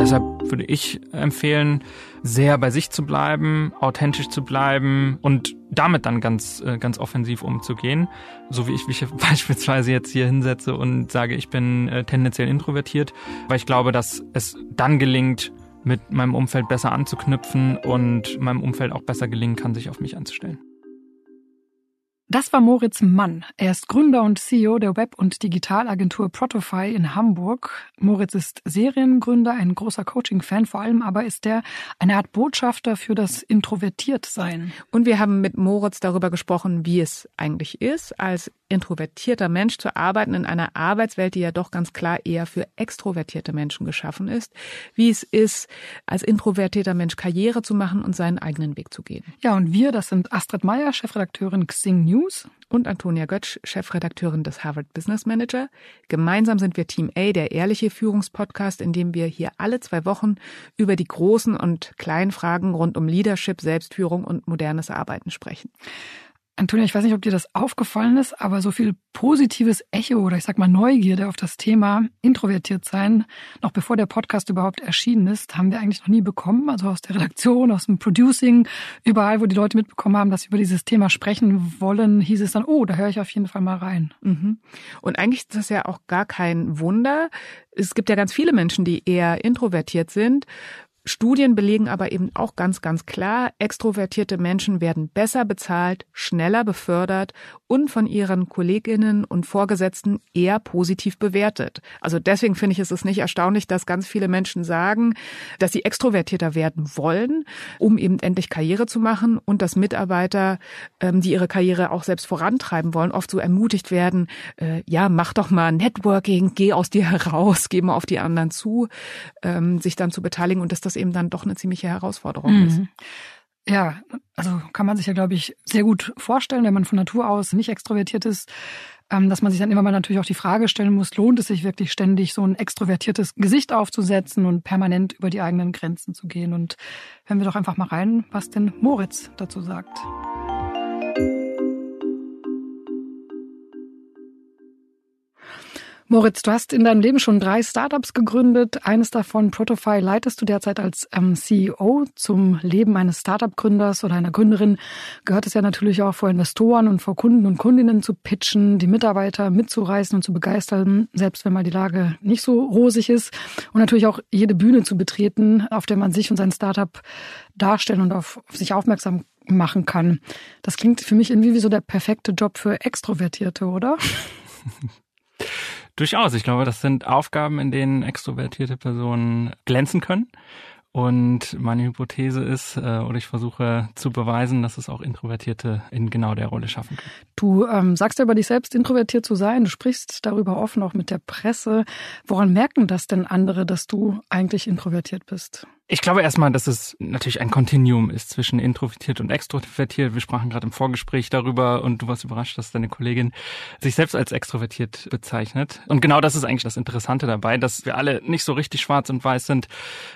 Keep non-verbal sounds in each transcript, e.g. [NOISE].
Deshalb würde ich empfehlen, sehr bei sich zu bleiben, authentisch zu bleiben und damit dann ganz, äh, ganz offensiv umzugehen. So wie ich mich [LAUGHS] beispielsweise jetzt hier hinsetze und sage, ich bin äh, tendenziell introvertiert, weil ich glaube, dass es dann gelingt, mit meinem Umfeld besser anzuknüpfen und meinem Umfeld auch besser gelingen kann, sich auf mich einzustellen. Das war Moritz Mann. Er ist Gründer und CEO der Web- und Digitalagentur Protofy in Hamburg. Moritz ist Seriengründer, ein großer Coaching-Fan, vor allem aber ist er eine Art Botschafter für das Introvertiertsein. Und wir haben mit Moritz darüber gesprochen, wie es eigentlich ist, als introvertierter Mensch zu arbeiten in einer Arbeitswelt, die ja doch ganz klar eher für extrovertierte Menschen geschaffen ist, wie es ist, als introvertierter Mensch Karriere zu machen und seinen eigenen Weg zu gehen. Ja, und wir, das sind Astrid Meyer, Chefredakteurin Xing News. Und Antonia Götsch, Chefredakteurin des Harvard Business Manager. Gemeinsam sind wir Team A, der ehrliche Führungspodcast, in dem wir hier alle zwei Wochen über die großen und kleinen Fragen rund um Leadership, Selbstführung und modernes Arbeiten sprechen. Antonia, ich weiß nicht, ob dir das aufgefallen ist, aber so viel positives Echo oder ich sag mal Neugierde auf das Thema introvertiert sein, noch bevor der Podcast überhaupt erschienen ist, haben wir eigentlich noch nie bekommen. Also aus der Redaktion, aus dem Producing, überall, wo die Leute mitbekommen haben, dass sie über dieses Thema sprechen wollen, hieß es dann, oh, da höre ich auf jeden Fall mal rein. Mhm. Und eigentlich ist das ja auch gar kein Wunder. Es gibt ja ganz viele Menschen, die eher introvertiert sind. Studien belegen aber eben auch ganz, ganz klar, extrovertierte Menschen werden besser bezahlt, schneller befördert und von ihren Kolleginnen und Vorgesetzten eher positiv bewertet. Also deswegen finde ich es ist nicht erstaunlich, dass ganz viele Menschen sagen, dass sie extrovertierter werden wollen, um eben endlich Karriere zu machen und dass Mitarbeiter, ähm, die ihre Karriere auch selbst vorantreiben wollen, oft so ermutigt werden, äh, ja, mach doch mal Networking, geh aus dir [LAUGHS] heraus, geh mal auf die anderen zu, ähm, sich dann zu beteiligen und dass das eben dann doch eine ziemliche Herausforderung mhm. ist. Ja, also kann man sich ja, glaube ich, sehr gut vorstellen, wenn man von Natur aus nicht extrovertiert ist, ähm, dass man sich dann immer mal natürlich auch die Frage stellen muss, lohnt es sich wirklich ständig so ein extrovertiertes Gesicht aufzusetzen und permanent über die eigenen Grenzen zu gehen? Und hören wir doch einfach mal rein, was denn Moritz dazu sagt. Moritz, du hast in deinem Leben schon drei Startups gegründet. Eines davon, Protofy, leitest du derzeit als ähm, CEO. Zum Leben eines Startup-Gründers oder einer Gründerin gehört es ja natürlich auch vor Investoren und vor Kunden und Kundinnen zu pitchen, die Mitarbeiter mitzureißen und zu begeistern, selbst wenn mal die Lage nicht so rosig ist. Und natürlich auch jede Bühne zu betreten, auf der man sich und sein Startup darstellen und auf, auf sich aufmerksam machen kann. Das klingt für mich irgendwie wie so der perfekte Job für Extrovertierte, oder? [LAUGHS] Durchaus. Ich glaube, das sind Aufgaben, in denen extrovertierte Personen glänzen können. Und meine Hypothese ist, äh, oder ich versuche zu beweisen, dass es auch Introvertierte in genau der Rolle schaffen können. Du ähm, sagst ja über dich selbst, introvertiert zu sein. Du sprichst darüber offen auch mit der Presse. Woran merken das denn andere, dass du eigentlich introvertiert bist? Ich glaube erstmal, dass es natürlich ein Kontinuum ist zwischen introvertiert und extrovertiert. Wir sprachen gerade im Vorgespräch darüber und du warst überrascht, dass deine Kollegin sich selbst als extrovertiert bezeichnet. Und genau das ist eigentlich das Interessante dabei, dass wir alle nicht so richtig schwarz und weiß sind,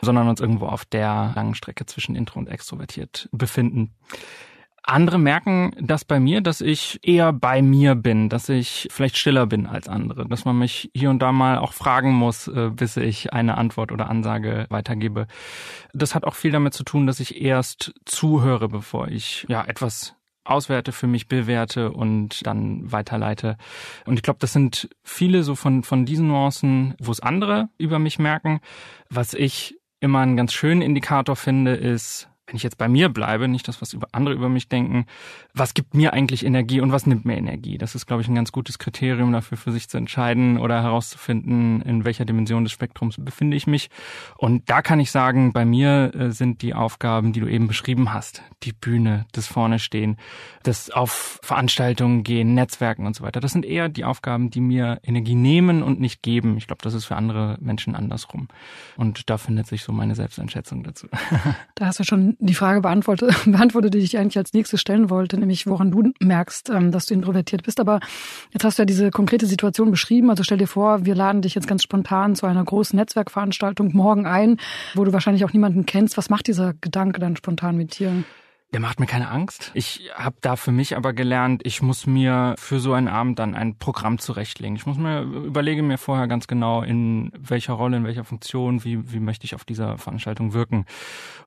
sondern uns irgendwo auf der langen Strecke zwischen intro und extrovertiert befinden. Andere merken das bei mir, dass ich eher bei mir bin, dass ich vielleicht stiller bin als andere, dass man mich hier und da mal auch fragen muss, äh, bis ich eine Antwort oder Ansage weitergebe. Das hat auch viel damit zu tun, dass ich erst zuhöre, bevor ich ja etwas auswerte, für mich bewerte und dann weiterleite. Und ich glaube, das sind viele so von, von diesen Nuancen, wo es andere über mich merken. Was ich immer einen ganz schönen Indikator finde, ist, wenn ich jetzt bei mir bleibe, nicht das, was über andere über mich denken, was gibt mir eigentlich Energie und was nimmt mir Energie? Das ist, glaube ich, ein ganz gutes Kriterium dafür, für sich zu entscheiden oder herauszufinden, in welcher Dimension des Spektrums befinde ich mich. Und da kann ich sagen, bei mir äh, sind die Aufgaben, die du eben beschrieben hast, die Bühne, das vorne stehen, das auf Veranstaltungen gehen, Netzwerken und so weiter. Das sind eher die Aufgaben, die mir Energie nehmen und nicht geben. Ich glaube, das ist für andere Menschen andersrum. Und da findet sich so meine Selbsteinschätzung dazu. Da hast du schon die Frage beantwortet, [LAUGHS] beantwortet, die ich eigentlich als nächstes stellen wollte, nämlich woran du merkst, ähm, dass du introvertiert bist. Aber jetzt hast du ja diese konkrete Situation beschrieben. Also stell dir vor, wir laden dich jetzt ganz spontan zu einer großen Netzwerkveranstaltung morgen ein, wo du wahrscheinlich auch niemanden kennst. Was macht dieser Gedanke dann spontan mit dir? Der macht mir keine Angst. Ich habe da für mich aber gelernt, ich muss mir für so einen Abend dann ein Programm zurechtlegen. Ich muss mir überlege mir vorher ganz genau, in welcher Rolle, in welcher Funktion, wie, wie möchte ich auf dieser Veranstaltung wirken.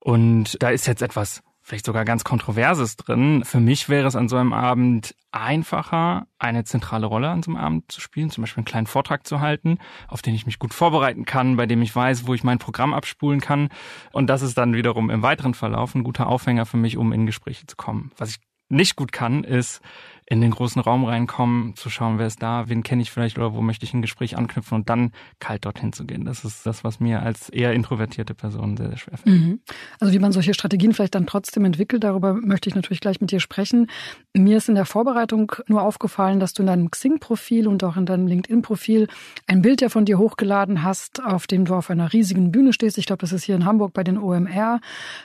Und da ist jetzt etwas vielleicht sogar ganz Kontroverses drin. Für mich wäre es an so einem Abend einfacher, eine zentrale Rolle an so einem Abend zu spielen, zum Beispiel einen kleinen Vortrag zu halten, auf den ich mich gut vorbereiten kann, bei dem ich weiß, wo ich mein Programm abspulen kann. Und das ist dann wiederum im weiteren Verlauf ein guter Aufhänger für mich, um in Gespräche zu kommen. Was ich nicht gut kann, ist in den großen Raum reinkommen, zu schauen, wer ist da, wen kenne ich vielleicht oder wo möchte ich ein Gespräch anknüpfen und dann kalt dorthin zu gehen. Das ist das, was mir als eher introvertierte Person sehr, sehr schwer fällt. Mhm. Also wie man solche Strategien vielleicht dann trotzdem entwickelt, darüber möchte ich natürlich gleich mit dir sprechen. Mir ist in der Vorbereitung nur aufgefallen, dass du in deinem Xing-Profil und auch in deinem LinkedIn-Profil ein Bild ja von dir hochgeladen hast, auf dem du auf einer riesigen Bühne stehst. Ich glaube, das ist hier in Hamburg bei den OMR.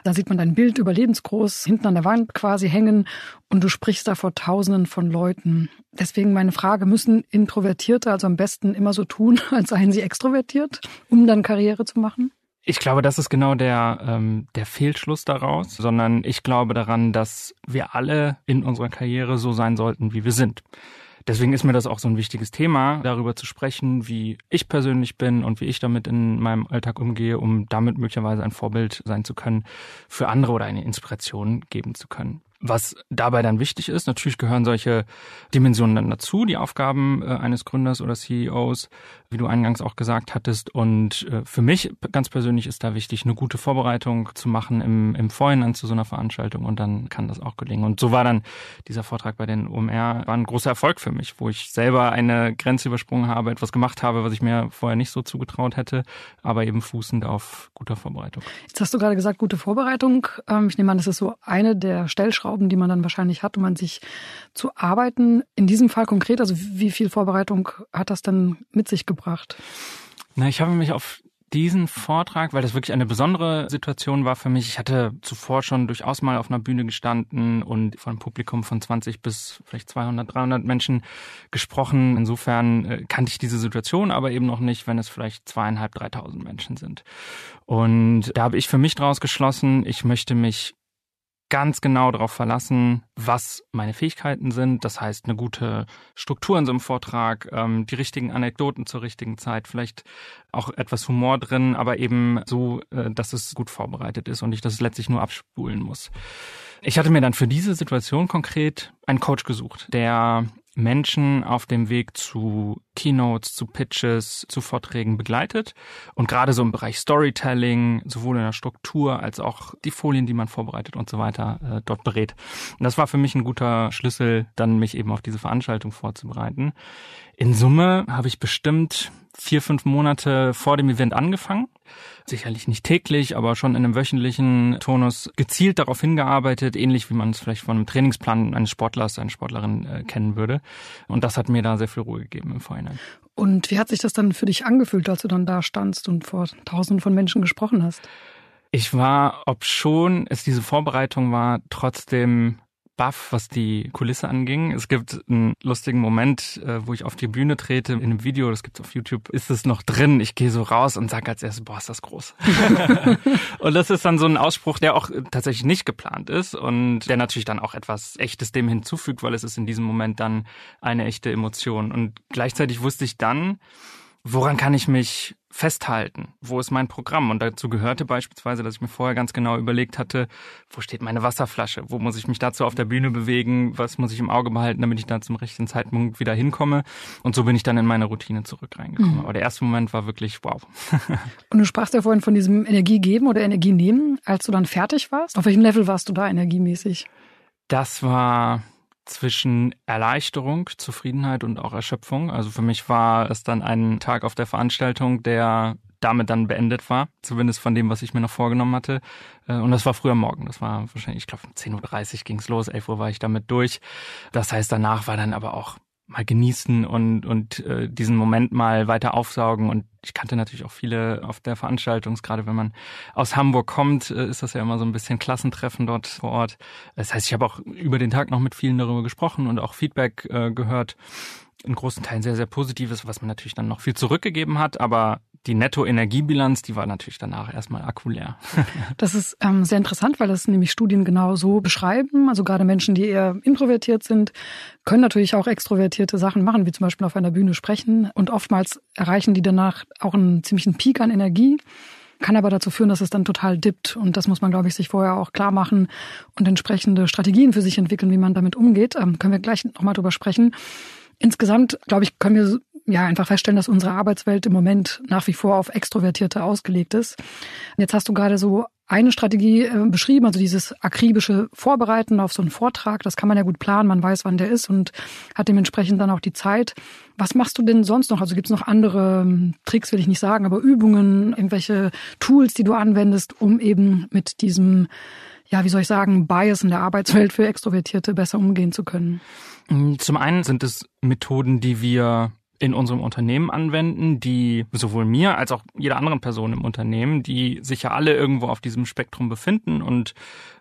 Da sieht man dein Bild überlebensgroß hinten an der Wand quasi hängen und du sprichst da vor Tausenden von Leuten. Deswegen meine Frage, müssen Introvertierte also am besten immer so tun, [LAUGHS] als seien sie extrovertiert, um dann Karriere zu machen? Ich glaube, das ist genau der, ähm, der Fehlschluss daraus, sondern ich glaube daran, dass wir alle in unserer Karriere so sein sollten, wie wir sind. Deswegen ist mir das auch so ein wichtiges Thema, darüber zu sprechen, wie ich persönlich bin und wie ich damit in meinem Alltag umgehe, um damit möglicherweise ein Vorbild sein zu können für andere oder eine Inspiration geben zu können. Was dabei dann wichtig ist, natürlich gehören solche Dimensionen dann dazu, die Aufgaben äh, eines Gründers oder CEOs, wie du eingangs auch gesagt hattest. Und äh, für mich ganz persönlich ist da wichtig, eine gute Vorbereitung zu machen im, im Vorhinein zu so einer Veranstaltung und dann kann das auch gelingen. Und so war dann dieser Vortrag bei den OMR war ein großer Erfolg für mich, wo ich selber eine Grenze übersprungen habe, etwas gemacht habe, was ich mir vorher nicht so zugetraut hätte, aber eben fußend auf guter Vorbereitung. Jetzt hast du gerade gesagt, gute Vorbereitung. Ähm, ich nehme an, das ist so eine der Stellschrauben Schrauben, die man dann wahrscheinlich hat, um an sich zu arbeiten. In diesem Fall konkret, also wie viel Vorbereitung hat das dann mit sich gebracht? Na, ich habe mich auf diesen Vortrag, weil das wirklich eine besondere Situation war für mich. Ich hatte zuvor schon durchaus mal auf einer Bühne gestanden und einem Publikum von 20 bis vielleicht 200, 300 Menschen gesprochen. Insofern äh, kannte ich diese Situation, aber eben noch nicht, wenn es vielleicht zweieinhalb, dreitausend Menschen sind. Und da habe ich für mich daraus geschlossen, ich möchte mich ganz genau darauf verlassen, was meine Fähigkeiten sind. Das heißt, eine gute Struktur in so einem Vortrag, ähm, die richtigen Anekdoten zur richtigen Zeit, vielleicht auch etwas Humor drin, aber eben so, äh, dass es gut vorbereitet ist und ich das letztlich nur abspulen muss. Ich hatte mir dann für diese Situation konkret einen Coach gesucht, der Menschen auf dem Weg zu Keynotes, zu Pitches, zu Vorträgen begleitet und gerade so im Bereich Storytelling, sowohl in der Struktur als auch die Folien, die man vorbereitet und so weiter, äh, dort berät. Und das war für mich ein guter Schlüssel, dann mich eben auf diese Veranstaltung vorzubereiten. In Summe habe ich bestimmt vier, fünf Monate vor dem Event angefangen. Sicherlich nicht täglich, aber schon in einem wöchentlichen Tonus gezielt darauf hingearbeitet, ähnlich wie man es vielleicht von einem Trainingsplan eines Sportlers, einer Sportlerin äh, kennen würde. Und das hat mir da sehr viel Ruhe gegeben im Vorhinein. Und wie hat sich das dann für dich angefühlt, als du dann da standst und vor tausenden von Menschen gesprochen hast? Ich war, ob schon es diese Vorbereitung war, trotzdem baff, was die Kulisse anging. Es gibt einen lustigen Moment, äh, wo ich auf die Bühne trete. In einem Video, das gibt's auf YouTube, ist es noch drin. Ich gehe so raus und sage als erstes, boah, ist das groß. [LAUGHS] [LAUGHS] und das ist dann so ein Ausspruch, der auch tatsächlich nicht geplant ist und der natürlich dann auch etwas Echtes dem hinzufügt, weil es ist in diesem Moment dann eine echte Emotion. Und gleichzeitig wusste ich dann, woran kann ich mich festhalten? Wo ist mein Programm? Und dazu gehörte beispielsweise, dass ich mir vorher ganz genau überlegt hatte, wo steht meine Wasserflasche? Wo muss ich mich dazu auf der Bühne bewegen? Was muss ich im Auge behalten, damit ich da zum richtigen Zeitpunkt wieder hinkomme? Und so bin ich dann in meine Routine zurück reingekommen. Mhm. Aber der erste Moment war wirklich wow. [LAUGHS] Und du sprachst ja vorhin von diesem Energiegeben oder Energienehmen, als du dann fertig warst. Auf welchem Level warst du da energiemäßig? Das war zwischen Erleichterung, Zufriedenheit und auch Erschöpfung. Also für mich war es dann ein Tag auf der Veranstaltung, der damit dann beendet war, zumindest von dem, was ich mir noch vorgenommen hatte. Äh, und das war früher Morgen. Das war wahrscheinlich, ich glaube, um 10.30 Uhr ging's los, 11 Uhr war ich damit durch. Das heißt, danach war dann aber auch mal genießen und, und äh, diesen Moment mal weiter aufsaugen. Und ich kannte natürlich auch viele auf der Veranstaltung, gerade wenn man aus Hamburg kommt, äh, ist das ja immer so ein bisschen Klassentreffen dort vor Ort. Das heißt, ich habe auch über den Tag noch mit vielen darüber gesprochen und auch Feedback äh, gehört. In großen Teilen sehr, sehr positives, was mir natürlich dann noch viel zurückgegeben hat, aber die Nettoenergiebilanz, die war natürlich danach erstmal akkuleer. [LAUGHS] das ist ähm, sehr interessant, weil das nämlich Studien genau so beschreiben. Also gerade Menschen, die eher introvertiert sind, können natürlich auch extrovertierte Sachen machen, wie zum Beispiel auf einer Bühne sprechen. Und oftmals erreichen die danach auch einen ziemlichen Peak an Energie kann aber dazu führen, dass es dann total dippt. Und das muss man, glaube ich, sich vorher auch klar machen und entsprechende Strategien für sich entwickeln, wie man damit umgeht. Ähm, können wir gleich nochmal drüber sprechen. Insgesamt, glaube ich, können wir ja einfach feststellen, dass unsere Arbeitswelt im Moment nach wie vor auf Extrovertierte ausgelegt ist. Jetzt hast du gerade so eine Strategie äh, beschrieben, also dieses akribische Vorbereiten auf so einen Vortrag. Das kann man ja gut planen, man weiß, wann der ist und hat dementsprechend dann auch die Zeit. Was machst du denn sonst noch? Also gibt es noch andere ähm, Tricks, will ich nicht sagen, aber Übungen, irgendwelche Tools, die du anwendest, um eben mit diesem, ja, wie soll ich sagen, Bias in der Arbeitswelt für Extrovertierte besser umgehen zu können? Zum einen sind es Methoden, die wir in unserem Unternehmen anwenden, die sowohl mir als auch jeder anderen Person im Unternehmen, die sich ja alle irgendwo auf diesem Spektrum befinden und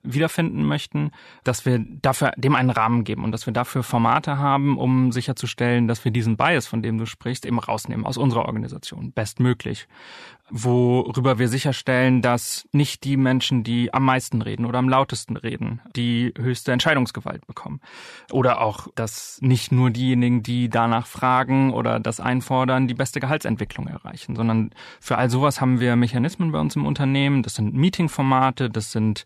wiederfinden möchten, dass wir dafür dem einen Rahmen geben und dass wir dafür Formate haben, um sicherzustellen, dass wir diesen Bias, von dem du sprichst, eben rausnehmen aus unserer Organisation, bestmöglich worüber wir sicherstellen, dass nicht die Menschen, die am meisten reden oder am lautesten reden, die höchste Entscheidungsgewalt bekommen. Oder auch, dass nicht nur diejenigen, die danach fragen oder das einfordern, die beste Gehaltsentwicklung erreichen, sondern für all sowas haben wir Mechanismen bei uns im Unternehmen. Das sind Meeting-Formate, das sind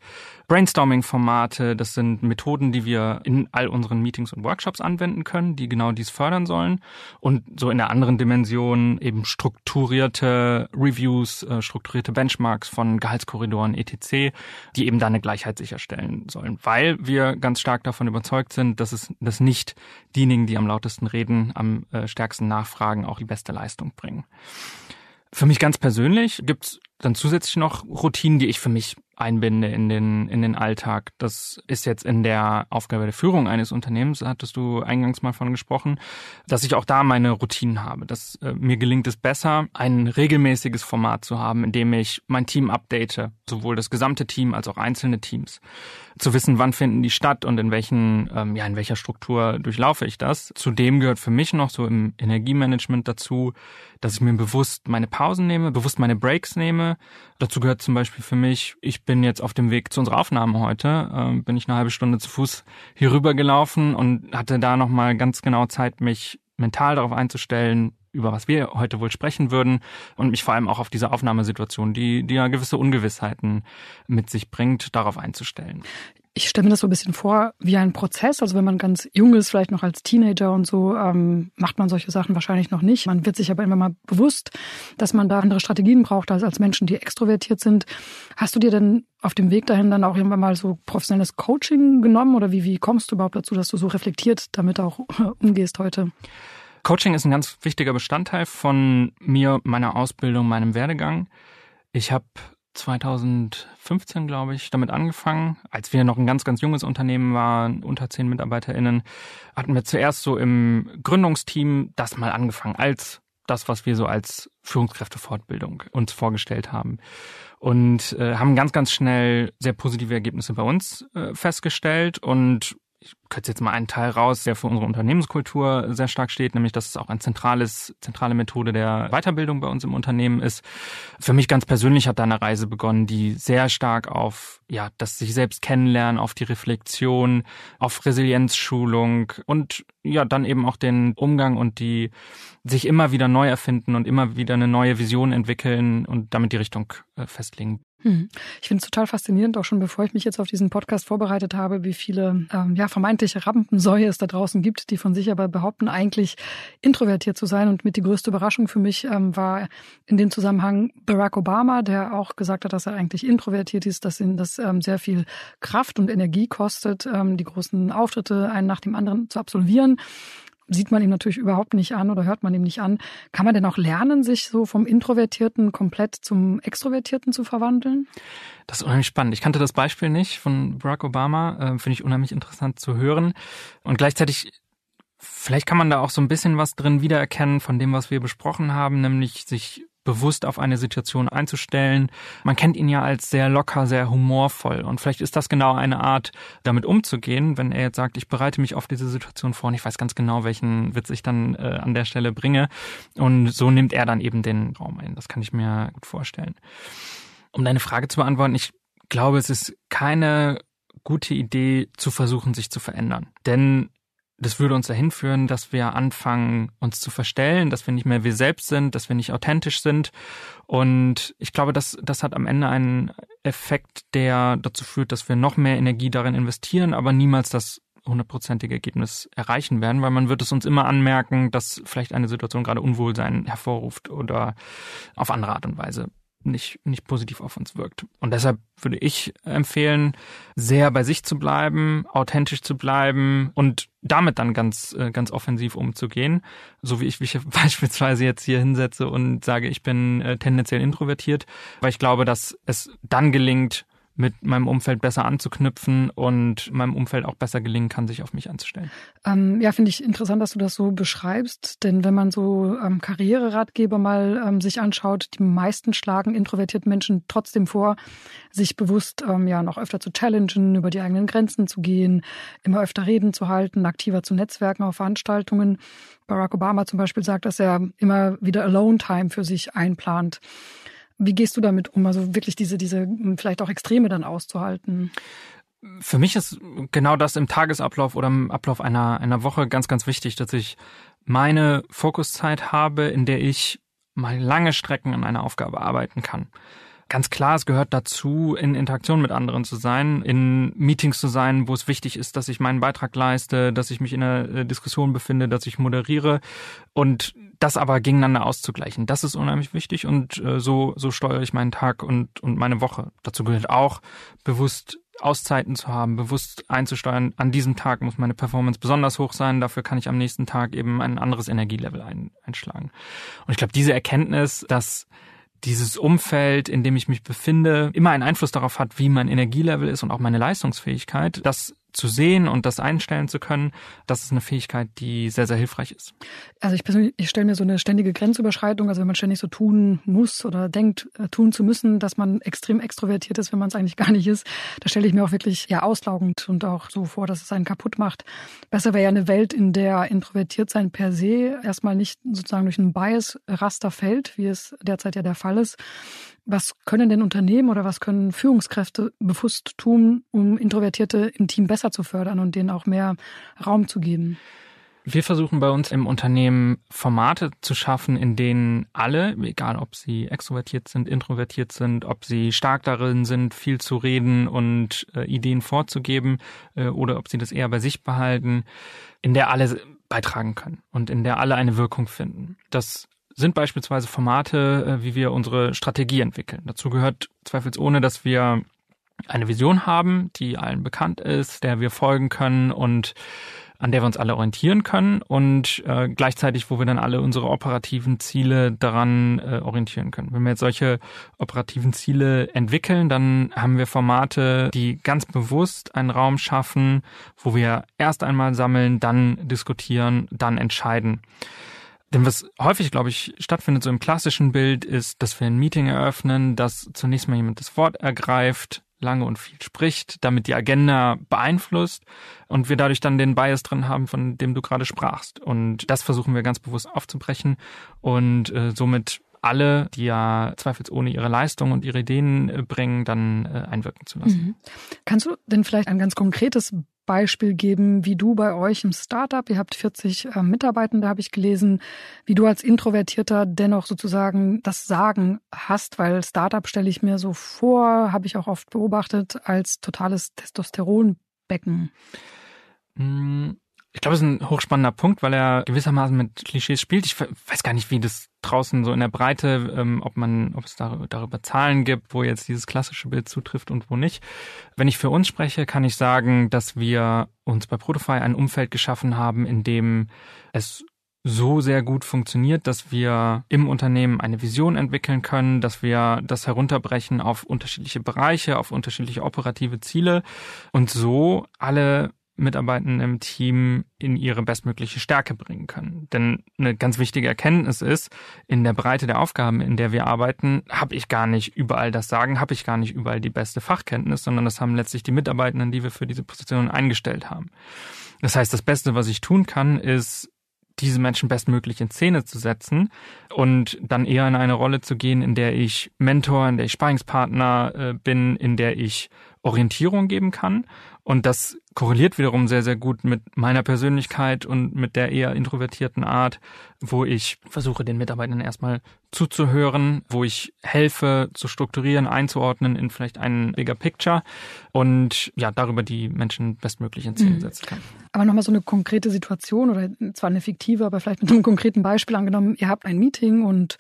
Brainstorming-Formate, das sind Methoden, die wir in all unseren Meetings und Workshops anwenden können, die genau dies fördern sollen. Und so in der anderen Dimension eben strukturierte Reviews, äh, strukturierte Benchmarks von Gehaltskorridoren etc., die eben da eine Gleichheit sicherstellen sollen. Weil wir ganz stark davon überzeugt sind, dass es dass nicht diejenigen, die am lautesten reden, am äh, stärksten nachfragen, auch die beste Leistung bringen. Für mich ganz persönlich gibt's dann zusätzlich noch Routinen, die ich für mich einbinde in den, in den Alltag. Das ist jetzt in der Aufgabe der Führung eines Unternehmens, hattest du eingangs mal von gesprochen, dass ich auch da meine Routinen habe. Dass äh, mir gelingt es besser, ein regelmäßiges Format zu haben, in dem ich mein Team update, sowohl das gesamte Team als auch einzelne Teams. Zu wissen, wann finden die statt und in welchen, ähm, ja, in welcher Struktur durchlaufe ich das. Zudem gehört für mich noch so im Energiemanagement dazu, dass ich mir bewusst meine Pausen nehme, bewusst meine Breaks nehme. Dazu gehört zum Beispiel für mich, ich bin jetzt auf dem Weg zu unserer Aufnahme heute, äh, bin ich eine halbe Stunde zu Fuß hier rüber gelaufen und hatte da nochmal ganz genau Zeit, mich mental darauf einzustellen, über was wir heute wohl sprechen würden und mich vor allem auch auf diese Aufnahmesituation, die, die ja gewisse Ungewissheiten mit sich bringt, darauf einzustellen ich stelle mir das so ein bisschen vor wie ein Prozess. Also wenn man ganz jung ist, vielleicht noch als Teenager und so, ähm, macht man solche Sachen wahrscheinlich noch nicht. Man wird sich aber immer mal bewusst, dass man da andere Strategien braucht als als Menschen, die extrovertiert sind. Hast du dir denn auf dem Weg dahin dann auch irgendwann mal so professionelles Coaching genommen oder wie, wie kommst du überhaupt dazu, dass du so reflektiert damit auch [LAUGHS] umgehst heute? Coaching ist ein ganz wichtiger Bestandteil von mir, meiner Ausbildung, meinem Werdegang. Ich habe 2015, glaube ich, damit angefangen. Als wir noch ein ganz, ganz junges Unternehmen waren, unter zehn MitarbeiterInnen, hatten wir zuerst so im Gründungsteam das mal angefangen, als das, was wir so als Führungskräftefortbildung uns vorgestellt haben. Und äh, haben ganz, ganz schnell sehr positive Ergebnisse bei uns äh, festgestellt und ich kürze jetzt mal einen Teil raus, der für unsere Unternehmenskultur sehr stark steht, nämlich dass es auch ein zentrales, zentrale Methode der Weiterbildung bei uns im Unternehmen ist. Für mich ganz persönlich hat da eine Reise begonnen, die sehr stark auf, ja, das sich selbst kennenlernen, auf die Reflexion, auf Resilienzschulung und ja, dann eben auch den Umgang und die sich immer wieder neu erfinden und immer wieder eine neue Vision entwickeln und damit die Richtung äh, festlegen. Hm. Ich finde es total faszinierend, auch schon bevor ich mich jetzt auf diesen Podcast vorbereitet habe, wie viele ähm, ja, vermeintliche Rampensäue es da draußen gibt, die von sich aber behaupten, eigentlich introvertiert zu sein. Und mit die größte Überraschung für mich ähm, war in dem Zusammenhang Barack Obama, der auch gesagt hat, dass er eigentlich introvertiert ist, dass ihn das ähm, sehr viel Kraft und Energie kostet, ähm, die großen Auftritte einen nach dem anderen zu absolvieren sieht man ihm natürlich überhaupt nicht an oder hört man ihm nicht an. Kann man denn auch lernen, sich so vom Introvertierten komplett zum Extrovertierten zu verwandeln? Das ist unheimlich spannend. Ich kannte das Beispiel nicht von Barack Obama. Äh, Finde ich unheimlich interessant zu hören. Und gleichzeitig, vielleicht kann man da auch so ein bisschen was drin wiedererkennen von dem, was wir besprochen haben, nämlich sich bewusst auf eine Situation einzustellen. Man kennt ihn ja als sehr locker, sehr humorvoll. Und vielleicht ist das genau eine Art, damit umzugehen, wenn er jetzt sagt, ich bereite mich auf diese Situation vor und ich weiß ganz genau, welchen Witz ich dann äh, an der Stelle bringe. Und so nimmt er dann eben den Raum ein. Das kann ich mir gut vorstellen. Um deine Frage zu beantworten, ich glaube, es ist keine gute Idee zu versuchen, sich zu verändern. Denn das würde uns dahin führen, dass wir anfangen, uns zu verstellen, dass wir nicht mehr wir selbst sind, dass wir nicht authentisch sind. Und ich glaube, das, das hat am Ende einen Effekt, der dazu führt, dass wir noch mehr Energie darin investieren, aber niemals das hundertprozentige Ergebnis erreichen werden, weil man wird es uns immer anmerken, dass vielleicht eine Situation gerade Unwohlsein hervorruft oder auf andere Art und Weise nicht, nicht positiv auf uns wirkt. Und deshalb würde ich empfehlen, sehr bei sich zu bleiben, authentisch zu bleiben und damit dann ganz, äh, ganz offensiv umzugehen. So wie ich mich [LAUGHS] beispielsweise jetzt hier hinsetze und sage, ich bin äh, tendenziell introvertiert, weil ich glaube, dass es dann gelingt, mit meinem Umfeld besser anzuknüpfen und meinem Umfeld auch besser gelingen kann, sich auf mich einzustellen. Ähm, ja, finde ich interessant, dass du das so beschreibst, denn wenn man so ähm, Karriereratgeber mal ähm, sich anschaut, die meisten schlagen introvertierten Menschen trotzdem vor, sich bewusst ähm, ja noch öfter zu challengen, über die eigenen Grenzen zu gehen, immer öfter Reden zu halten, aktiver zu netzwerken auf Veranstaltungen. Barack Obama zum Beispiel sagt, dass er immer wieder Alone-Time für sich einplant. Wie gehst du damit um, also wirklich diese, diese hm, vielleicht auch Extreme dann auszuhalten? Für mich ist genau das im Tagesablauf oder im Ablauf einer, einer Woche ganz, ganz wichtig, dass ich meine Fokuszeit habe, in der ich mal lange Strecken an einer Aufgabe arbeiten kann. Ganz klar, es gehört dazu, in Interaktion mit anderen zu sein, in Meetings zu sein, wo es wichtig ist, dass ich meinen Beitrag leiste, dass ich mich in einer äh, Diskussion befinde, dass ich moderiere und das aber gegeneinander auszugleichen. Das ist unheimlich wichtig und äh, so, so steuere ich meinen Tag und, und meine Woche. Dazu gehört auch, bewusst Auszeiten zu haben, bewusst einzusteuern. An diesem Tag muss meine Performance besonders hoch sein. Dafür kann ich am nächsten Tag eben ein anderes Energielevel ein, einschlagen. Und ich glaube, diese Erkenntnis, dass dieses Umfeld, in dem ich mich befinde, immer einen Einfluss darauf hat, wie mein Energielevel ist und auch meine Leistungsfähigkeit, das zu sehen und das einstellen zu können, das ist eine Fähigkeit, die sehr, sehr hilfreich ist. Also ich persönlich, ich stelle mir so eine ständige Grenzüberschreitung, also wenn man ständig so tun muss oder denkt, äh, tun zu müssen, dass man extrem extrovertiert ist, wenn man es eigentlich gar nicht ist, da stelle ich mir auch wirklich ja auslaugend und auch so vor, dass es einen kaputt macht. Besser wäre ja eine Welt, in der introvertiert sein per se erstmal nicht sozusagen durch einen Bias-Raster fällt, wie es derzeit ja der Fall ist, was können denn Unternehmen oder was können Führungskräfte bewusst tun, um Introvertierte im Team besser zu fördern und denen auch mehr Raum zu geben? Wir versuchen bei uns im Unternehmen Formate zu schaffen, in denen alle, egal ob sie extrovertiert sind, introvertiert sind, ob sie stark darin sind, viel zu reden und äh, Ideen vorzugeben äh, oder ob sie das eher bei sich behalten, in der alle beitragen können und in der alle eine Wirkung finden. Das sind beispielsweise Formate, äh, wie wir unsere Strategie entwickeln. Dazu gehört zweifelsohne, dass wir eine Vision haben, die allen bekannt ist, der wir folgen können und an der wir uns alle orientieren können und äh, gleichzeitig, wo wir dann alle unsere operativen Ziele daran äh, orientieren können. Wenn wir jetzt solche operativen Ziele entwickeln, dann haben wir Formate, die ganz bewusst einen Raum schaffen, wo wir erst einmal sammeln, dann diskutieren, dann entscheiden. Denn was häufig, glaube ich, stattfindet, so im klassischen Bild, ist, dass wir ein Meeting eröffnen, dass zunächst mal jemand das Wort ergreift, lange und viel spricht, damit die Agenda beeinflusst und wir dadurch dann den Bias drin haben, von dem du gerade sprachst. Und das versuchen wir ganz bewusst aufzubrechen und äh, somit alle, die ja zweifelsohne ihre Leistung und ihre Ideen äh, bringen, dann äh, einwirken zu lassen. Mhm. Kannst du denn vielleicht ein ganz konkretes Beispiel geben, wie du bei euch im Startup, ihr habt 40 äh, Mitarbeitende, habe ich gelesen, wie du als Introvertierter dennoch sozusagen das Sagen hast, weil Startup stelle ich mir so vor, habe ich auch oft beobachtet, als totales Testosteronbecken. Hm, ich glaube, es ist ein hochspannender Punkt, weil er gewissermaßen mit Klischees spielt. Ich weiß gar nicht, wie das draußen so in der Breite, ähm, ob man, ob es darüber, darüber Zahlen gibt, wo jetzt dieses klassische Bild zutrifft und wo nicht. Wenn ich für uns spreche, kann ich sagen, dass wir uns bei Protofy ein Umfeld geschaffen haben, in dem es so sehr gut funktioniert, dass wir im Unternehmen eine Vision entwickeln können, dass wir das herunterbrechen auf unterschiedliche Bereiche, auf unterschiedliche operative Ziele und so alle Mitarbeitenden im Team in ihre bestmögliche Stärke bringen können. Denn eine ganz wichtige Erkenntnis ist, in der Breite der Aufgaben, in der wir arbeiten, habe ich gar nicht überall das Sagen, habe ich gar nicht überall die beste Fachkenntnis, sondern das haben letztlich die Mitarbeitenden, die wir für diese Position eingestellt haben. Das heißt, das Beste, was ich tun kann, ist diese Menschen bestmöglich in Szene zu setzen und dann eher in eine Rolle zu gehen, in der ich Mentor, in der ich Sparingspartner äh, bin, in der ich Orientierung geben kann. Und das korreliert wiederum sehr, sehr gut mit meiner Persönlichkeit und mit der eher introvertierten Art, wo ich versuche, den Mitarbeitern erstmal zuzuhören, wo ich helfe, zu strukturieren, einzuordnen in vielleicht einen bigger picture und ja, darüber die Menschen bestmöglich in Szene mhm. setzen kann. Aber nochmal so eine konkrete Situation oder zwar eine fiktive, aber vielleicht mit einem konkreten Beispiel angenommen, ihr habt ein Meeting und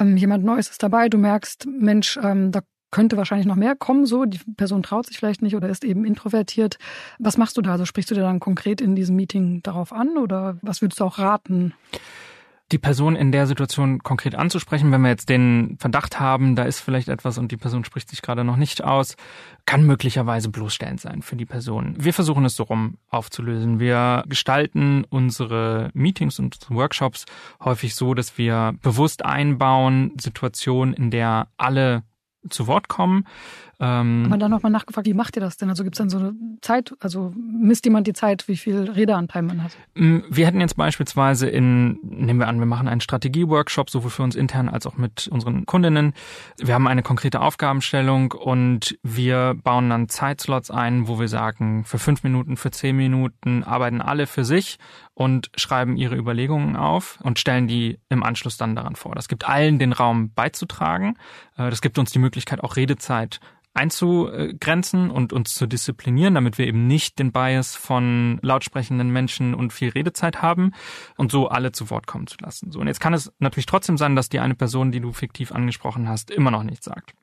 ähm, jemand Neues ist dabei, du merkst, Mensch, ähm, da könnte wahrscheinlich noch mehr kommen, so. Die Person traut sich vielleicht nicht oder ist eben introvertiert. Was machst du da? Also sprichst du dir dann konkret in diesem Meeting darauf an oder was würdest du auch raten? die Person in der Situation konkret anzusprechen, wenn wir jetzt den Verdacht haben, da ist vielleicht etwas und die Person spricht sich gerade noch nicht aus, kann möglicherweise bloßstellend sein für die Person. Wir versuchen es so rum aufzulösen. Wir gestalten unsere Meetings und Workshops häufig so, dass wir bewusst einbauen Situationen, in der alle zu Wort kommen. Ähm, Aber dann nochmal nachgefragt, wie macht ihr das denn? Also gibt es dann so eine Zeit, also misst jemand die Zeit, wie viel Redeanteil man hat? Mm, wir hätten jetzt beispielsweise in, nehmen wir an, wir machen einen Strategie-Workshop, sowohl für uns intern als auch mit unseren Kundinnen. Wir haben eine konkrete Aufgabenstellung und wir bauen dann Zeitslots ein, wo wir sagen, für fünf Minuten, für zehn Minuten arbeiten alle für sich und schreiben ihre Überlegungen auf und stellen die im Anschluss dann daran vor. Das gibt allen den Raum beizutragen. Äh, das gibt uns die Möglichkeit, auch Redezeit einzugrenzen und uns zu disziplinieren, damit wir eben nicht den Bias von lautsprechenden Menschen und viel Redezeit haben und so alle zu Wort kommen zu lassen. So, und jetzt kann es natürlich trotzdem sein, dass die eine Person, die du fiktiv angesprochen hast, immer noch nichts sagt.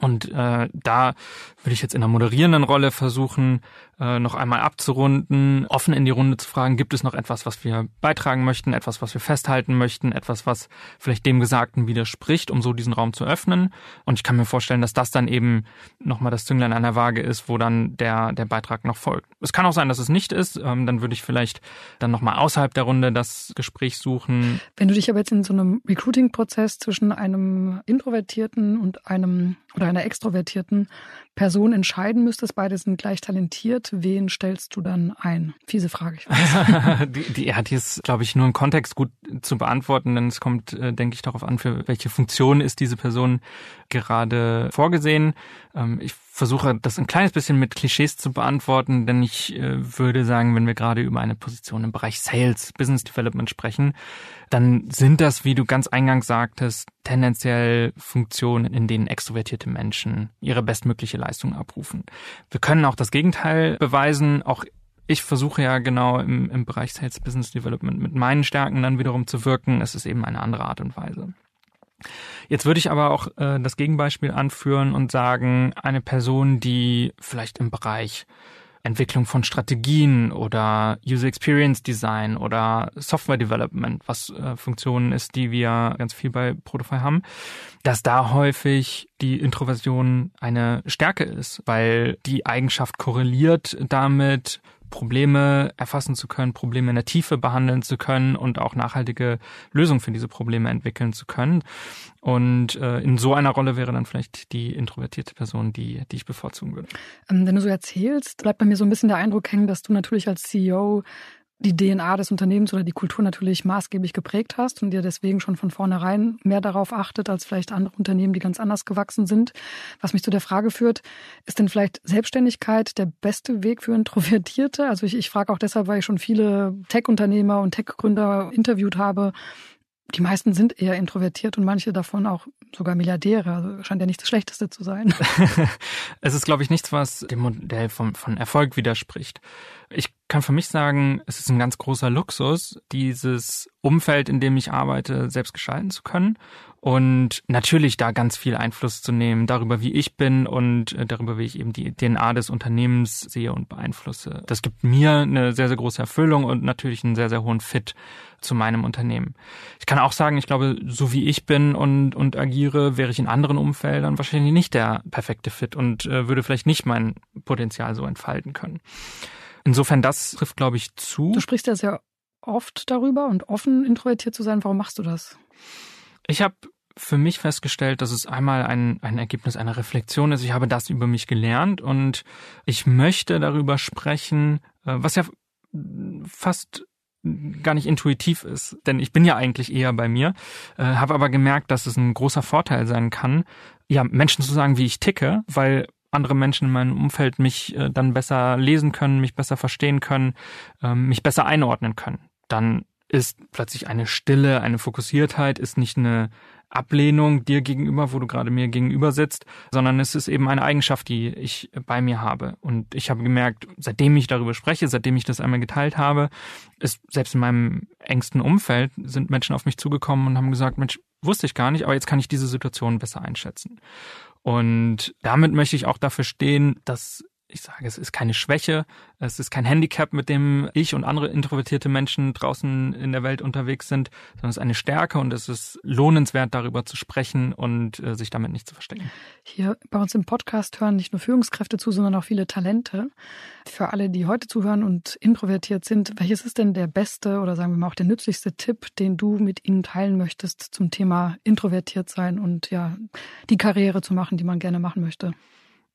Und äh, da würde ich jetzt in einer moderierenden Rolle versuchen, äh, noch einmal abzurunden, offen in die Runde zu fragen, gibt es noch etwas, was wir beitragen möchten, etwas, was wir festhalten möchten, etwas, was vielleicht dem Gesagten widerspricht, um so diesen Raum zu öffnen. Und ich kann mir vorstellen, dass das dann eben nochmal das Zünglein an der Waage ist, wo dann der, der Beitrag noch folgt. Es kann auch sein, dass es nicht ist. Ähm, dann würde ich vielleicht dann nochmal außerhalb der Runde das Gespräch suchen. Wenn du dich aber jetzt in so einem Recruiting-Prozess zwischen einem Introvertierten und einem oder einer extrovertierten Person entscheiden müsstest, beide sind gleich talentiert, wen stellst du dann ein? Fiese Frage. Ich weiß. [LAUGHS] die, die, ja, die ist, glaube ich, nur im Kontext gut zu beantworten, denn es kommt, äh, denke ich, darauf an, für welche Funktion ist diese Person gerade vorgesehen. Ähm, ich versuche das ein kleines bisschen mit Klischees zu beantworten, denn ich äh, würde sagen, wenn wir gerade über eine Position im Bereich Sales, Business Development sprechen, dann sind das, wie du ganz eingangs sagtest, tendenziell Funktionen, in denen extrovertierte Menschen ihre bestmögliche Leistung abrufen. Wir können auch das Gegenteil beweisen. Auch ich versuche ja genau im, im Bereich Sales Business Development mit meinen Stärken dann wiederum zu wirken. Es ist eben eine andere Art und Weise. Jetzt würde ich aber auch äh, das Gegenbeispiel anführen und sagen, eine Person, die vielleicht im Bereich Entwicklung von Strategien oder User Experience Design oder Software Development, was äh, Funktionen ist, die wir ganz viel bei Protofy haben, dass da häufig die Introversion eine Stärke ist, weil die Eigenschaft korreliert damit, Probleme erfassen zu können, Probleme in der Tiefe behandeln zu können und auch nachhaltige Lösungen für diese Probleme entwickeln zu können. Und äh, in so einer Rolle wäre dann vielleicht die introvertierte Person, die, die ich bevorzugen würde. Ähm, wenn du so erzählst, bleibt bei mir so ein bisschen der Eindruck hängen, dass du natürlich als CEO die DNA des Unternehmens oder die Kultur natürlich maßgeblich geprägt hast und ihr deswegen schon von vornherein mehr darauf achtet als vielleicht andere Unternehmen, die ganz anders gewachsen sind. Was mich zu der Frage führt, ist denn vielleicht Selbstständigkeit der beste Weg für Introvertierte? Also ich, ich frage auch deshalb, weil ich schon viele Tech-Unternehmer und Tech-Gründer interviewt habe, die meisten sind eher introvertiert und manche davon auch sogar Milliardäre. Also scheint ja nicht das Schlechteste zu sein. [LAUGHS] es ist, glaube ich, nichts, was dem Modell von, von Erfolg widerspricht. Ich kann für mich sagen, es ist ein ganz großer Luxus, dieses Umfeld, in dem ich arbeite, selbst gestalten zu können und natürlich da ganz viel Einfluss zu nehmen darüber, wie ich bin und äh, darüber, wie ich eben die DNA des Unternehmens sehe und beeinflusse. Das gibt mir eine sehr, sehr große Erfüllung und natürlich einen sehr, sehr hohen Fit zu meinem Unternehmen. Ich kann auch sagen, ich glaube, so wie ich bin und, und agiere, wäre ich in anderen Umfeldern wahrscheinlich nicht der perfekte Fit und äh, würde vielleicht nicht mein Potenzial so entfalten können. Insofern, das trifft, glaube ich, zu. Du sprichst ja sehr oft darüber und offen introvertiert zu sein. Warum machst du das? Ich habe für mich festgestellt, dass es einmal ein, ein Ergebnis einer Reflexion ist. Ich habe das über mich gelernt und ich möchte darüber sprechen, äh, was ja fast gar nicht intuitiv ist, denn ich bin ja eigentlich eher bei mir, äh, habe aber gemerkt, dass es ein großer Vorteil sein kann, ja, Menschen zu sagen, wie ich ticke, weil andere Menschen in meinem Umfeld mich äh, dann besser lesen können, mich besser verstehen können, äh, mich besser einordnen können. Dann ist plötzlich eine Stille, eine Fokussiertheit, ist nicht eine Ablehnung dir gegenüber, wo du gerade mir gegenüber sitzt, sondern es ist eben eine Eigenschaft, die ich bei mir habe. Und ich habe gemerkt, seitdem ich darüber spreche, seitdem ich das einmal geteilt habe, ist selbst in meinem engsten Umfeld sind Menschen auf mich zugekommen und haben gesagt, Mensch, wusste ich gar nicht, aber jetzt kann ich diese Situation besser einschätzen. Und damit möchte ich auch dafür stehen, dass ich sage, es ist keine Schwäche, es ist kein Handicap, mit dem ich und andere introvertierte Menschen draußen in der Welt unterwegs sind, sondern es ist eine Stärke und es ist lohnenswert, darüber zu sprechen und äh, sich damit nicht zu verstecken. Hier bei uns im Podcast hören nicht nur Führungskräfte zu, sondern auch viele Talente. Für alle, die heute zuhören und introvertiert sind, welches ist denn der beste oder sagen wir mal auch der nützlichste Tipp, den du mit ihnen teilen möchtest zum Thema introvertiert sein und ja, die Karriere zu machen, die man gerne machen möchte?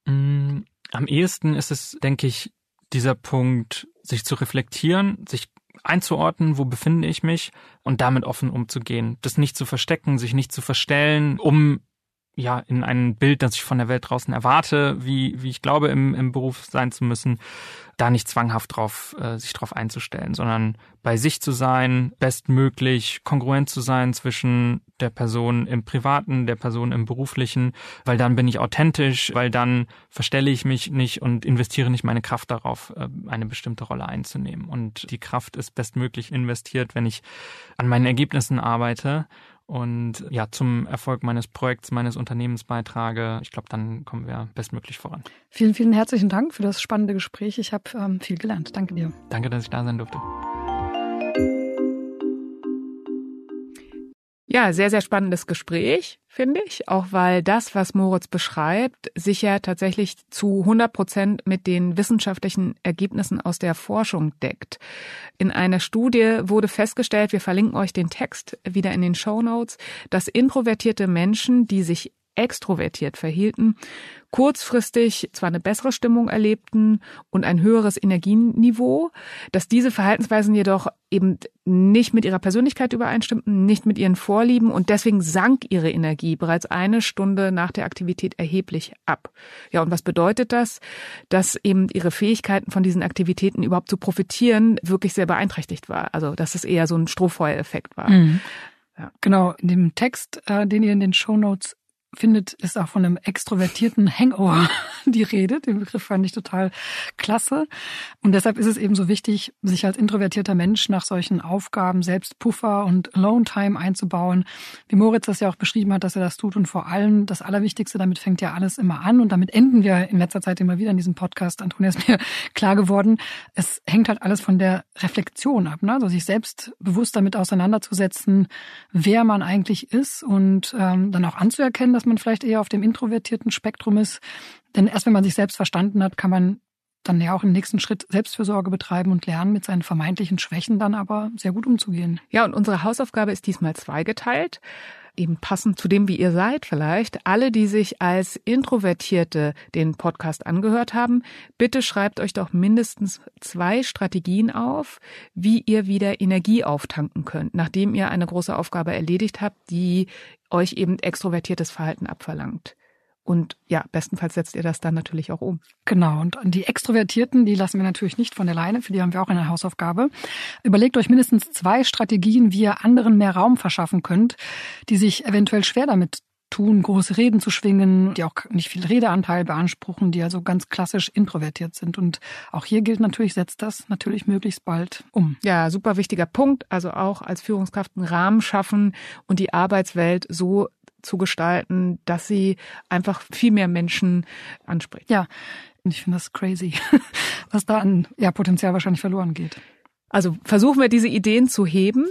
Mm am ehesten ist es, denke ich, dieser Punkt, sich zu reflektieren, sich einzuordnen, wo befinde ich mich und damit offen umzugehen. Das nicht zu verstecken, sich nicht zu verstellen, um ja, in ein Bild, das ich von der Welt draußen erwarte, wie, wie ich glaube, im, im Beruf sein zu müssen, da nicht zwanghaft drauf, äh, sich drauf einzustellen, sondern bei sich zu sein, bestmöglich kongruent zu sein zwischen der Person im Privaten, der Person im Beruflichen, weil dann bin ich authentisch, weil dann verstelle ich mich nicht und investiere nicht meine Kraft darauf, äh, eine bestimmte Rolle einzunehmen. Und die Kraft ist bestmöglich investiert, wenn ich an meinen Ergebnissen arbeite und ja, zum Erfolg meines Projekts, meines Unternehmens beitrage, ich glaube, dann kommen wir bestmöglich voran. Vielen, vielen herzlichen Dank für das spannende Gespräch. Ich habe ähm, viel gelernt. Danke dir. Danke, dass ich da sein durfte. Ja, sehr, sehr spannendes Gespräch, finde ich. Auch weil das, was Moritz beschreibt, sich ja tatsächlich zu 100 Prozent mit den wissenschaftlichen Ergebnissen aus der Forschung deckt. In einer Studie wurde festgestellt, wir verlinken euch den Text wieder in den Show Notes, dass introvertierte Menschen, die sich extrovertiert verhielten, kurzfristig zwar eine bessere Stimmung erlebten und ein höheres Energieniveau, dass diese Verhaltensweisen jedoch eben nicht mit ihrer Persönlichkeit übereinstimmten, nicht mit ihren Vorlieben und deswegen sank ihre Energie bereits eine Stunde nach der Aktivität erheblich ab. Ja, und was bedeutet das? Dass eben ihre Fähigkeiten von diesen Aktivitäten überhaupt zu profitieren wirklich sehr beeinträchtigt war. Also, dass es eher so ein Strohfeuereffekt war. Mhm. Ja. Genau, in dem Text, äh, den ihr in den Show Notes findet, ist auch von einem extrovertierten Hangover [LAUGHS] die Rede. Den Begriff fand ich total klasse. Und deshalb ist es eben so wichtig, sich als introvertierter Mensch nach solchen Aufgaben selbst Puffer und Alone Time einzubauen. Wie Moritz das ja auch beschrieben hat, dass er das tut. Und vor allem das Allerwichtigste, damit fängt ja alles immer an. Und damit enden wir in letzter Zeit immer wieder in diesem Podcast. Antonia ist [LAUGHS] mir klar geworden. Es hängt halt alles von der Reflexion ab. Ne? Also sich selbst bewusst damit auseinanderzusetzen, wer man eigentlich ist und ähm, dann auch anzuerkennen, dass man vielleicht eher auf dem introvertierten Spektrum ist. Denn erst wenn man sich selbst verstanden hat, kann man dann ja auch im nächsten Schritt Selbstfürsorge betreiben und lernen, mit seinen vermeintlichen Schwächen dann aber sehr gut umzugehen. Ja, und unsere Hausaufgabe ist diesmal zweigeteilt eben passend zu dem, wie ihr seid vielleicht, alle, die sich als Introvertierte den Podcast angehört haben, bitte schreibt euch doch mindestens zwei Strategien auf, wie ihr wieder Energie auftanken könnt, nachdem ihr eine große Aufgabe erledigt habt, die euch eben extrovertiertes Verhalten abverlangt. Und ja, bestenfalls setzt ihr das dann natürlich auch um. Genau. Und die Extrovertierten, die lassen wir natürlich nicht von der Leine. Für die haben wir auch eine Hausaufgabe. Überlegt euch mindestens zwei Strategien, wie ihr anderen mehr Raum verschaffen könnt, die sich eventuell schwer damit tun, große Reden zu schwingen, die auch nicht viel Redeanteil beanspruchen, die also ganz klassisch introvertiert sind. Und auch hier gilt natürlich, setzt das natürlich möglichst bald um. Ja, super wichtiger Punkt. Also auch als Führungskraft einen Rahmen schaffen und die Arbeitswelt so zu gestalten, dass sie einfach viel mehr Menschen anspricht. Ja, ich finde das crazy, [LAUGHS] was da an ja, Potenzial wahrscheinlich verloren geht. Also versuchen wir diese Ideen zu heben.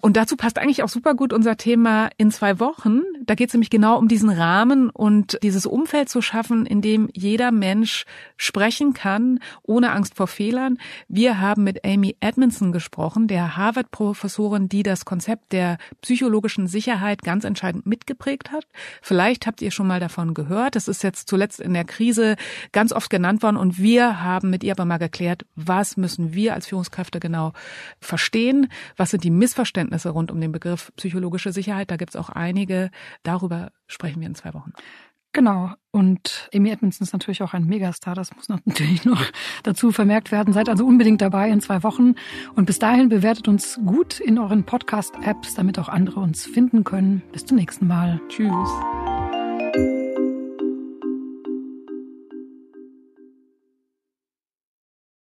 Und dazu passt eigentlich auch super gut unser Thema in zwei Wochen. Da geht es nämlich genau um diesen Rahmen und dieses Umfeld zu schaffen, in dem jeder Mensch sprechen kann, ohne Angst vor Fehlern. Wir haben mit Amy Edmondson gesprochen, der Harvard-Professorin, die das Konzept der psychologischen Sicherheit ganz entscheidend mitgeprägt hat. Vielleicht habt ihr schon mal davon gehört. Das ist jetzt zuletzt in der Krise ganz oft genannt worden und wir haben mit ihr aber mal geklärt, was müssen wir als Führungskräfte genau verstehen? Was sind die Missverständnisse? Rund um den Begriff psychologische Sicherheit. Da gibt es auch einige. Darüber sprechen wir in zwei Wochen. Genau. Und Amy Edmondson ist natürlich auch ein Megastar. Das muss [LAUGHS] natürlich noch dazu vermerkt werden. Seid also unbedingt dabei in zwei Wochen. Und bis dahin bewertet uns gut in euren Podcast-Apps, damit auch andere uns finden können. Bis zum nächsten Mal. Tschüss.